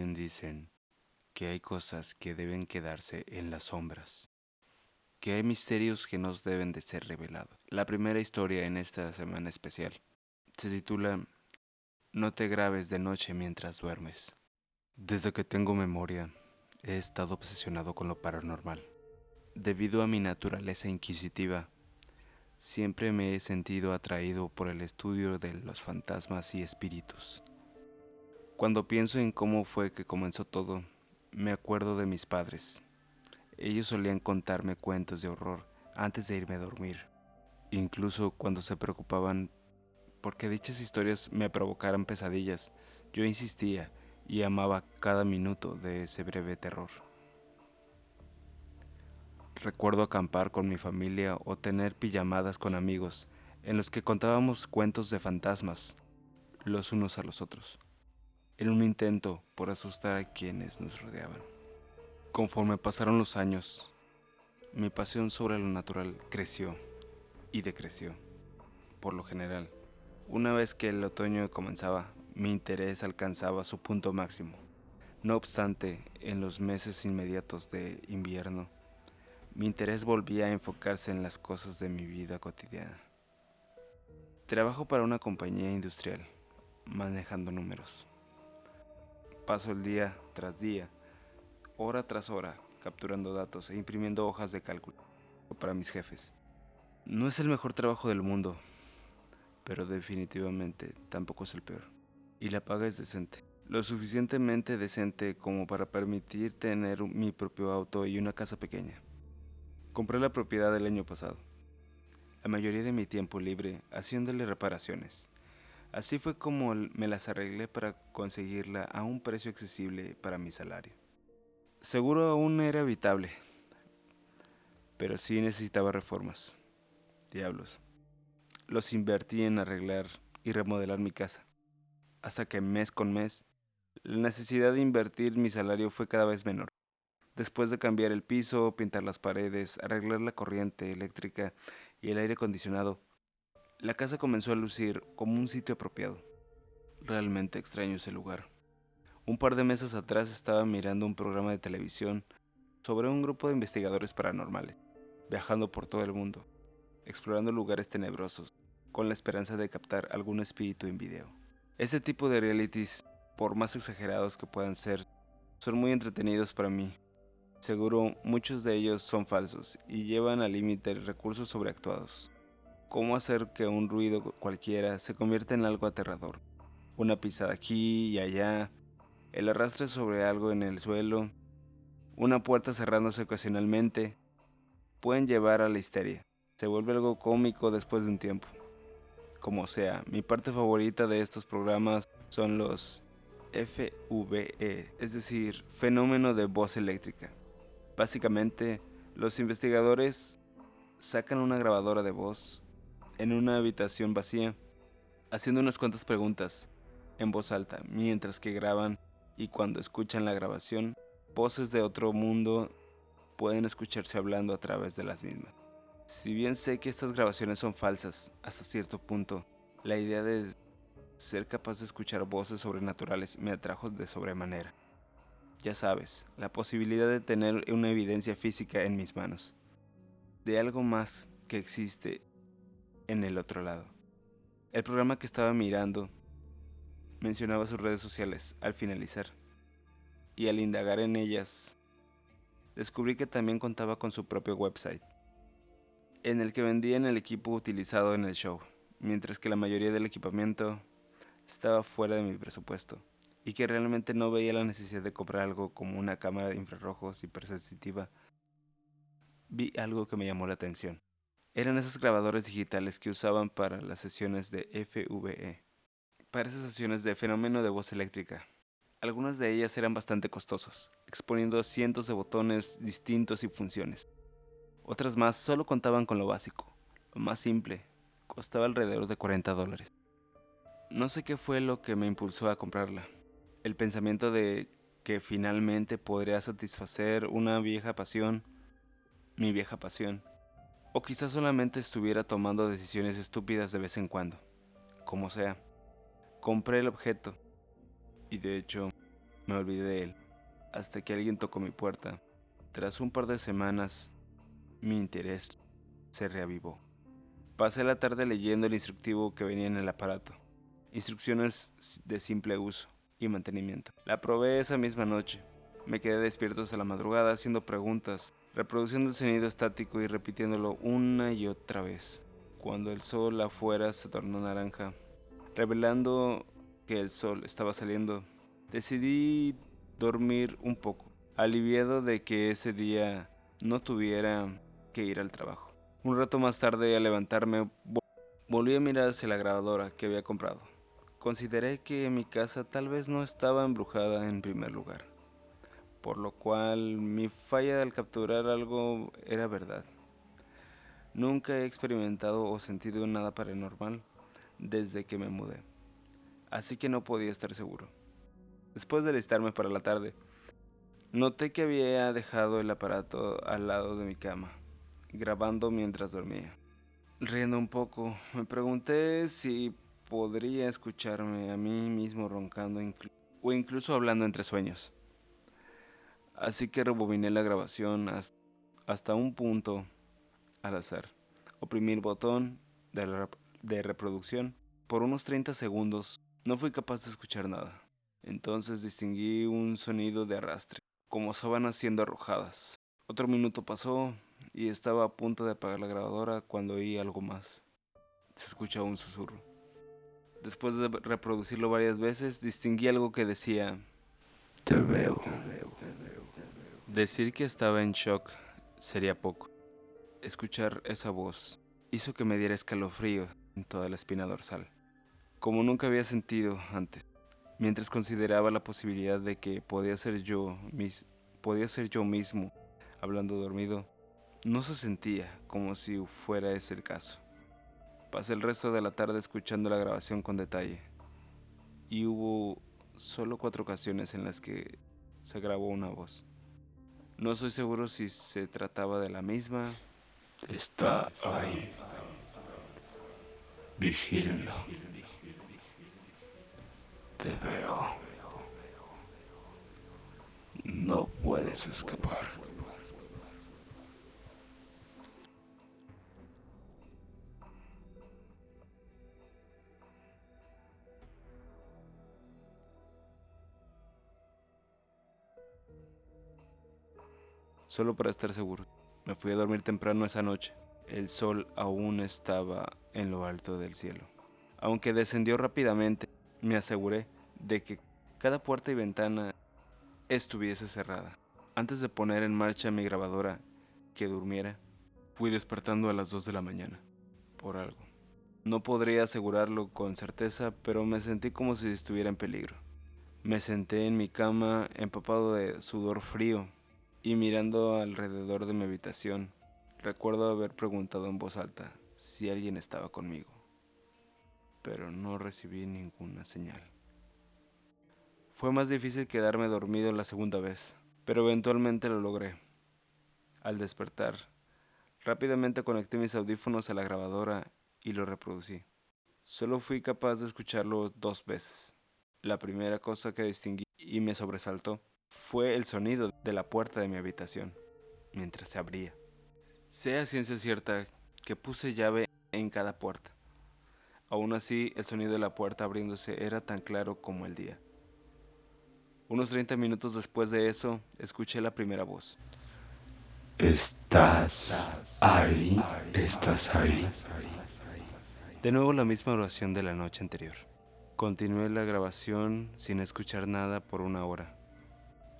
Dicen que hay cosas que deben quedarse en las sombras, que hay misterios que nos deben de ser revelados. La primera historia en esta semana especial se titula No te grabes de noche mientras duermes. Desde que tengo memoria, he estado obsesionado con lo paranormal. Debido a mi naturaleza inquisitiva, siempre me he sentido atraído por el estudio de los fantasmas y espíritus. Cuando pienso en cómo fue que comenzó todo, me acuerdo de mis padres. Ellos solían contarme cuentos de horror antes de irme a dormir, incluso cuando se preocupaban porque dichas historias me provocaran pesadillas. Yo insistía y amaba cada minuto de ese breve terror. Recuerdo acampar con mi familia o tener pijamadas con amigos en los que contábamos cuentos de fantasmas los unos a los otros en un intento por asustar a quienes nos rodeaban. Conforme pasaron los años, mi pasión sobre lo natural creció y decreció. Por lo general, una vez que el otoño comenzaba, mi interés alcanzaba su punto máximo. No obstante, en los meses inmediatos de invierno, mi interés volvía a enfocarse en las cosas de mi vida cotidiana. Trabajo para una compañía industrial, manejando números. Paso el día tras día, hora tras hora, capturando datos e imprimiendo hojas de cálculo para mis jefes. No es el mejor trabajo del mundo, pero definitivamente tampoco es el peor. Y la paga es decente. Lo suficientemente decente como para permitir tener mi propio auto y una casa pequeña. Compré la propiedad el año pasado. La mayoría de mi tiempo libre haciéndole reparaciones Así fue como me las arreglé para conseguirla a un precio accesible para mi salario. Seguro aún era evitable, pero sí necesitaba reformas. Diablos. Los invertí en arreglar y remodelar mi casa, hasta que mes con mes la necesidad de invertir mi salario fue cada vez menor. Después de cambiar el piso, pintar las paredes, arreglar la corriente eléctrica y el aire acondicionado, la casa comenzó a lucir como un sitio apropiado. Realmente extraño ese lugar. Un par de meses atrás estaba mirando un programa de televisión sobre un grupo de investigadores paranormales, viajando por todo el mundo, explorando lugares tenebrosos, con la esperanza de captar algún espíritu en video. Este tipo de realities, por más exagerados que puedan ser, son muy entretenidos para mí. Seguro muchos de ellos son falsos y llevan al límite recursos sobreactuados cómo hacer que un ruido cualquiera se convierta en algo aterrador. Una pisada aquí y allá, el arrastre sobre algo en el suelo, una puerta cerrándose ocasionalmente, pueden llevar a la histeria. Se vuelve algo cómico después de un tiempo. Como sea, mi parte favorita de estos programas son los FVE, es decir, fenómeno de voz eléctrica. Básicamente, los investigadores sacan una grabadora de voz en una habitación vacía, haciendo unas cuantas preguntas en voz alta, mientras que graban y cuando escuchan la grabación, voces de otro mundo pueden escucharse hablando a través de las mismas. Si bien sé que estas grabaciones son falsas hasta cierto punto, la idea de ser capaz de escuchar voces sobrenaturales me atrajo de sobremanera. Ya sabes, la posibilidad de tener una evidencia física en mis manos, de algo más que existe en el otro lado. El programa que estaba mirando mencionaba sus redes sociales al finalizar, y al indagar en ellas, descubrí que también contaba con su propio website, en el que vendían el equipo utilizado en el show, mientras que la mayoría del equipamiento estaba fuera de mi presupuesto, y que realmente no veía la necesidad de comprar algo como una cámara de infrarrojos hipersensitiva. Vi algo que me llamó la atención eran esos grabadores digitales que usaban para las sesiones de FVE, para esas sesiones de fenómeno de voz eléctrica. Algunas de ellas eran bastante costosas, exponiendo cientos de botones distintos y funciones. Otras más solo contaban con lo básico, lo más simple, costaba alrededor de 40 dólares. No sé qué fue lo que me impulsó a comprarla. El pensamiento de que finalmente podría satisfacer una vieja pasión, mi vieja pasión, o quizás solamente estuviera tomando decisiones estúpidas de vez en cuando. Como sea, compré el objeto. Y de hecho, me olvidé de él, hasta que alguien tocó mi puerta. Tras un par de semanas, mi interés se reavivó. Pasé la tarde leyendo el instructivo que venía en el aparato. Instrucciones de simple uso y mantenimiento. La probé esa misma noche. Me quedé despierto hasta la madrugada haciendo preguntas, reproduciendo el sonido estático y repitiéndolo una y otra vez. Cuando el sol afuera se tornó naranja, revelando que el sol estaba saliendo, decidí dormir un poco, aliviado de que ese día no tuviera que ir al trabajo. Un rato más tarde, al levantarme, volví a mirar hacia la grabadora que había comprado. Consideré que mi casa tal vez no estaba embrujada en primer lugar, por lo cual mi falla al capturar algo era verdad. Nunca he experimentado o sentido nada paranormal desde que me mudé, así que no podía estar seguro. Después de listarme para la tarde, noté que había dejado el aparato al lado de mi cama, grabando mientras dormía. Riendo un poco, me pregunté si podría escucharme a mí mismo roncando o incluso hablando entre sueños. Así que rebobiné la grabación hasta un punto al azar. Oprimí el botón de, reproducción. Por unos 30 segundos no fui capaz de escuchar nada. Entonces distinguí un sonido de arrastre, como sábanas siendo arrojadas. Otro minuto pasó y estaba a punto de apagar la grabadora cuando oí algo más. Se escucha un susurro. Después de reproducirlo varias veces, distinguí algo que decía, Te veo. Decir que estaba en shock sería poco. Escuchar esa voz hizo que me diera escalofrío en toda la espina dorsal, como nunca había sentido antes mientras consideraba la posibilidad de que podía ser yo, podía ser yo mismo hablando dormido, no se sentía como si fuera ese el caso. Pasé el resto de la tarde escuchando la grabación con detalle y hubo solo cuatro ocasiones en las que se grabó una voz. No soy seguro si se trataba de la misma. Está ahí. Vigílenlo. Te veo. No puedes escapar. Solo para estar seguro. Me fui a dormir temprano esa noche. El sol aún estaba en lo alto del cielo. Aunque descendió rápidamente, me aseguré de que cada puerta y ventana estuviese cerrada. Antes de poner en marcha mi grabadora que durmiera, fui despertando a las 2 de la mañana, por algo. No podría asegurarlo con certeza, pero me sentí como si estuviera en peligro. Me senté en mi cama empapado de sudor frío y mirando alrededor de mi habitación. Recuerdo haber preguntado en voz alta si alguien estaba conmigo pero no recibí ninguna señal. Fue más difícil quedarme dormido la segunda vez, pero eventualmente lo logré. Al despertar, rápidamente conecté mis audífonos a la grabadora y lo reproducí. Solo fui capaz de escucharlo dos veces. La primera cosa que distinguí y me sobresaltó fue el sonido de la puerta de mi habitación mientras se abría. Sea ciencia cierta que puse llave en cada puerta. Aún así, el sonido de la puerta abriéndose era tan claro como el día. Unos 30 minutos después de eso, escuché la primera voz. Estás ahí, estás ahí. De nuevo la misma oración de la noche anterior. Continué la grabación sin escuchar nada por una hora.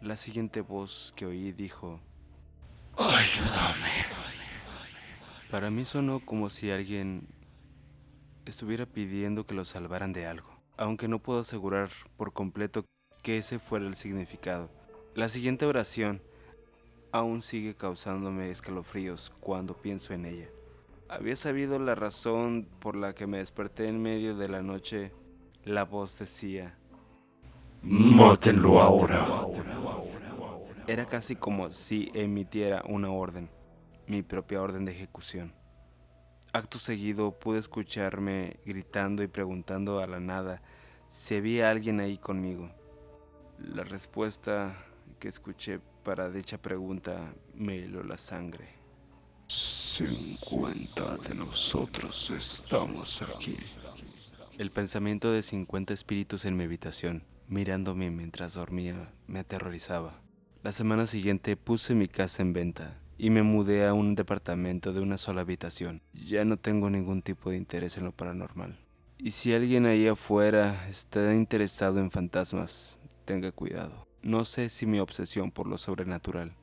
La siguiente voz que oí dijo, Ayúdame. Para mí sonó como si alguien estuviera pidiendo que lo salvaran de algo, aunque no puedo asegurar por completo que ese fuera el significado. La siguiente oración aún sigue causándome escalofríos cuando pienso en ella. Había sabido la razón por la que me desperté en medio de la noche. La voz decía, Mátenlo ahora. Era casi como si emitiera una orden, mi propia orden de ejecución. Acto seguido pude escucharme gritando y preguntando a la nada si había alguien ahí conmigo. La respuesta que escuché para dicha pregunta me heló la sangre. 50 de nosotros estamos aquí. El pensamiento de 50 espíritus en mi habitación, mirándome mientras dormía, me aterrorizaba. La semana siguiente puse mi casa en venta y me mudé a un departamento de una sola habitación. Ya no tengo ningún tipo de interés en lo paranormal. Y si alguien ahí afuera está interesado en fantasmas, tenga cuidado. No sé si mi obsesión por lo sobrenatural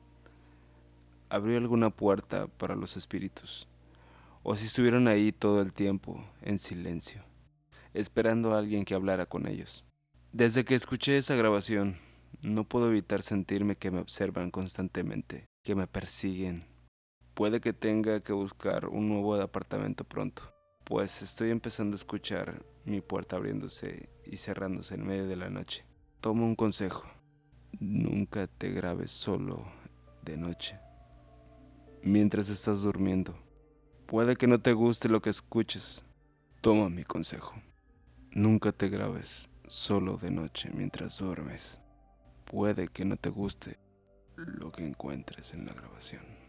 abrió alguna puerta para los espíritus, o si estuvieron ahí todo el tiempo, en silencio, esperando a alguien que hablara con ellos. Desde que escuché esa grabación, no puedo evitar sentirme que me observan constantemente, que me persiguen. Puede que tenga que buscar un nuevo apartamento pronto, pues estoy empezando a escuchar mi puerta abriéndose y cerrándose en medio de la noche. Toma un consejo. Nunca te grabes solo de noche mientras estás durmiendo. Puede que no te guste lo que escuches. Toma mi consejo. Nunca te grabes solo de noche mientras duermes. Puede que no te guste lo que encuentres en la grabación.